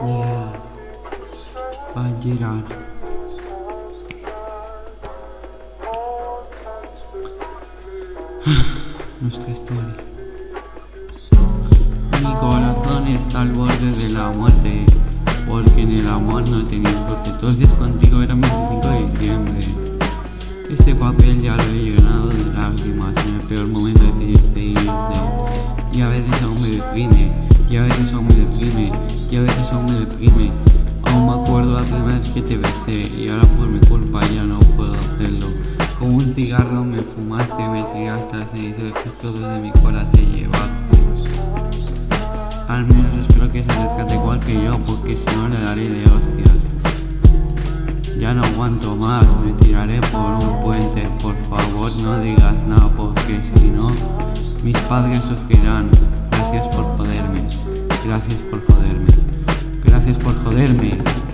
Yeah. A llegar. Nuestra historia. Mi corazón está al borde de la muerte, porque en el amor no tenía suerte. Todos días contigo era 25 de diciembre. Este papel ya lo he llenado de lágrimas en el peor momento decidiste irte. Y a veces aún me deprime, y a veces aún me deprime, y a veces aún me deprime. Aún me acuerdo la primera vez que te besé, y ahora por mi culpa ya no puedo hacerlo. Como un cigarro me fumaste, me tiraste al cenizo de justo de mi cola te llevaste. Al menos espero que se acercate igual que yo, porque si no le daré de hostias. Ya no aguanto más, me tiraré por un puente. Por favor, no digas nada, porque si no, mis padres sufrirán. Gracias por joderme, gracias por joderme, por joderme.